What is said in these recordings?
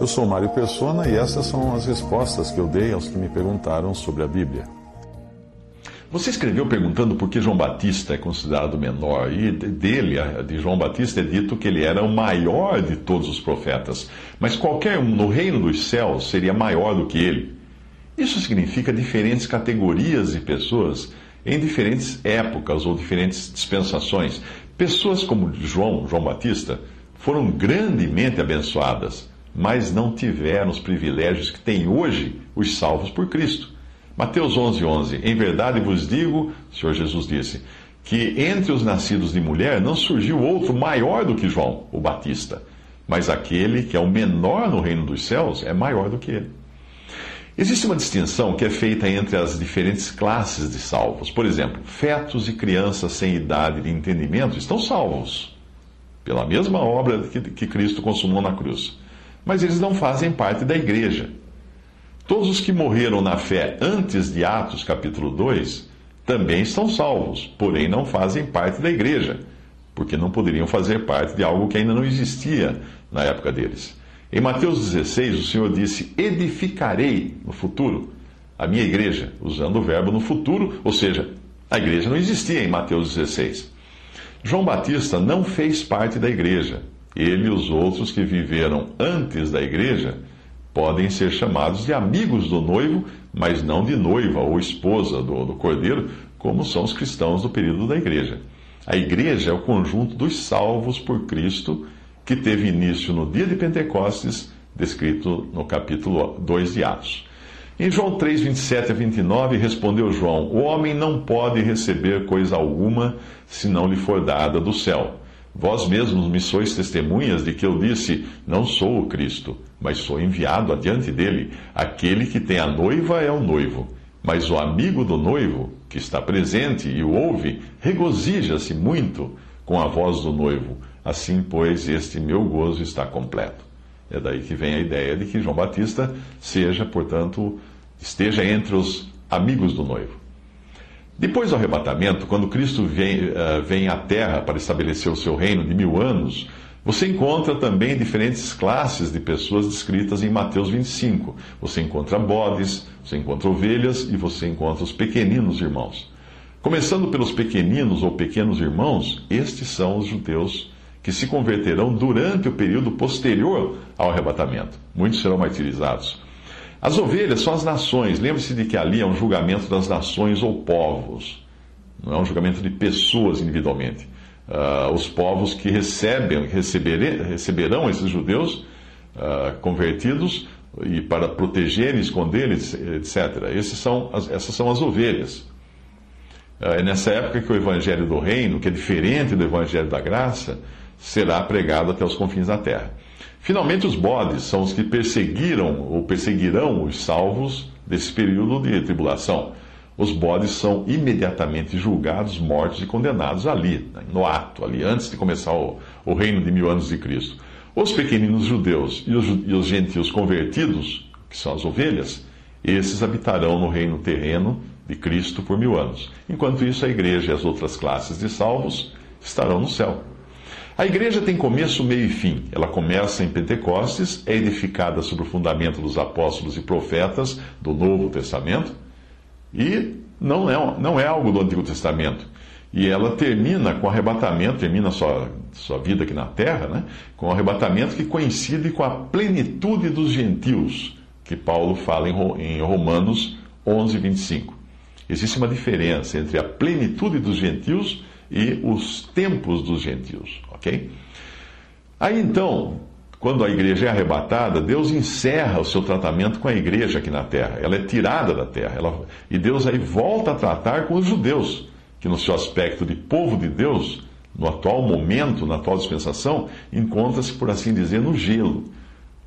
Eu sou Mário Persona e essas são as respostas que eu dei aos que me perguntaram sobre a Bíblia. Você escreveu perguntando por que João Batista é considerado menor, e dele, de João Batista, é dito que ele era o maior de todos os profetas, mas qualquer um no reino dos céus seria maior do que ele. Isso significa diferentes categorias de pessoas em diferentes épocas ou diferentes dispensações. Pessoas como João, João Batista, foram grandemente abençoadas, mas não tiveram os privilégios que têm hoje os salvos por Cristo. Mateus 11, 11. Em verdade vos digo, o Senhor Jesus disse, que entre os nascidos de mulher não surgiu outro maior do que João, o Batista. Mas aquele que é o menor no reino dos céus é maior do que ele. Existe uma distinção que é feita entre as diferentes classes de salvos. Por exemplo, fetos e crianças sem idade de entendimento estão salvos pela mesma obra que Cristo consumou na cruz. Mas eles não fazem parte da igreja. Todos os que morreram na fé antes de Atos capítulo 2 também estão salvos, porém não fazem parte da igreja, porque não poderiam fazer parte de algo que ainda não existia na época deles. Em Mateus 16, o Senhor disse: Edificarei no futuro a minha igreja, usando o verbo no futuro, ou seja, a igreja não existia em Mateus 16. João Batista não fez parte da igreja. Ele e os outros que viveram antes da igreja podem ser chamados de amigos do noivo, mas não de noiva ou esposa do, do cordeiro, como são os cristãos do período da igreja. A igreja é o conjunto dos salvos por Cristo, que teve início no dia de Pentecostes, descrito no capítulo 2 de Atos. Em João 3, 27 a 29, respondeu João: O homem não pode receber coisa alguma se não lhe for dada do céu. Vós mesmos me sois testemunhas de que eu disse: Não sou o Cristo, mas sou enviado adiante dele. Aquele que tem a noiva é o noivo. Mas o amigo do noivo, que está presente e o ouve, regozija-se muito com a voz do noivo. Assim, pois, este meu gozo está completo. É daí que vem a ideia de que João Batista seja, portanto, esteja entre os amigos do noivo. Depois do arrebatamento, quando Cristo vem, uh, vem à Terra para estabelecer o seu reino de mil anos, você encontra também diferentes classes de pessoas descritas em Mateus 25. Você encontra bodes, você encontra ovelhas e você encontra os pequeninos irmãos. Começando pelos pequeninos ou pequenos irmãos, estes são os judeus que se converterão durante o período posterior ao arrebatamento. Muitos serão martirizados. As ovelhas são as nações. Lembre-se de que ali é um julgamento das nações ou povos. Não é um julgamento de pessoas individualmente. Uh, os povos que recebem, receberão esses judeus uh, convertidos e para proteger e esconder, etc. Esses são as, essas são as ovelhas. Uh, é nessa época que o evangelho do reino, que é diferente do evangelho da graça, será pregado até os confins da terra. Finalmente, os bodes são os que perseguiram ou perseguirão os salvos desse período de tribulação. Os bodes são imediatamente julgados, mortos e condenados ali, no ato, ali, antes de começar o, o reino de mil anos de Cristo. Os pequeninos judeus e os, e os gentios convertidos, que são as ovelhas, esses habitarão no reino terreno de Cristo por mil anos. Enquanto isso, a igreja e as outras classes de salvos estarão no céu. A igreja tem começo, meio e fim. Ela começa em Pentecostes, é edificada sobre o fundamento dos apóstolos e profetas do Novo Testamento e não é, não é algo do Antigo Testamento. E ela termina com o arrebatamento, termina sua, sua vida aqui na terra, né? com o arrebatamento que coincide com a plenitude dos gentios, que Paulo fala em Romanos 11, 25. Existe uma diferença entre a plenitude dos gentios e os tempos dos gentios, ok? Aí então, quando a igreja é arrebatada, Deus encerra o seu tratamento com a igreja aqui na terra. Ela é tirada da terra. Ela... E Deus aí volta a tratar com os judeus, que no seu aspecto de povo de Deus no atual momento, na atual dispensação, encontra-se, por assim dizer, no gelo.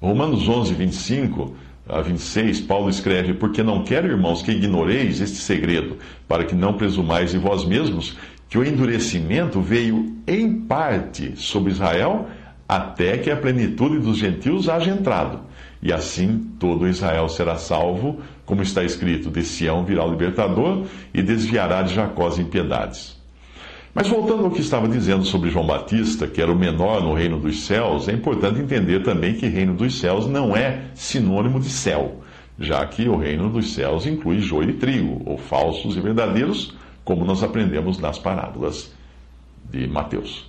Romanos 11, 25 a 26, Paulo escreve: Porque não quero, irmãos, que ignoreis este segredo, para que não presumais em vós mesmos que o endurecimento veio em parte sobre Israel, até que a plenitude dos gentios haja entrado. E assim todo Israel será salvo, como está escrito: De Sião virá o libertador e desviará de Jacó as impiedades. Mas voltando ao que estava dizendo sobre João Batista, que era o menor no reino dos céus, é importante entender também que reino dos céus não é sinônimo de céu, já que o reino dos céus inclui joio e trigo, ou falsos e verdadeiros, como nós aprendemos nas parábolas de Mateus.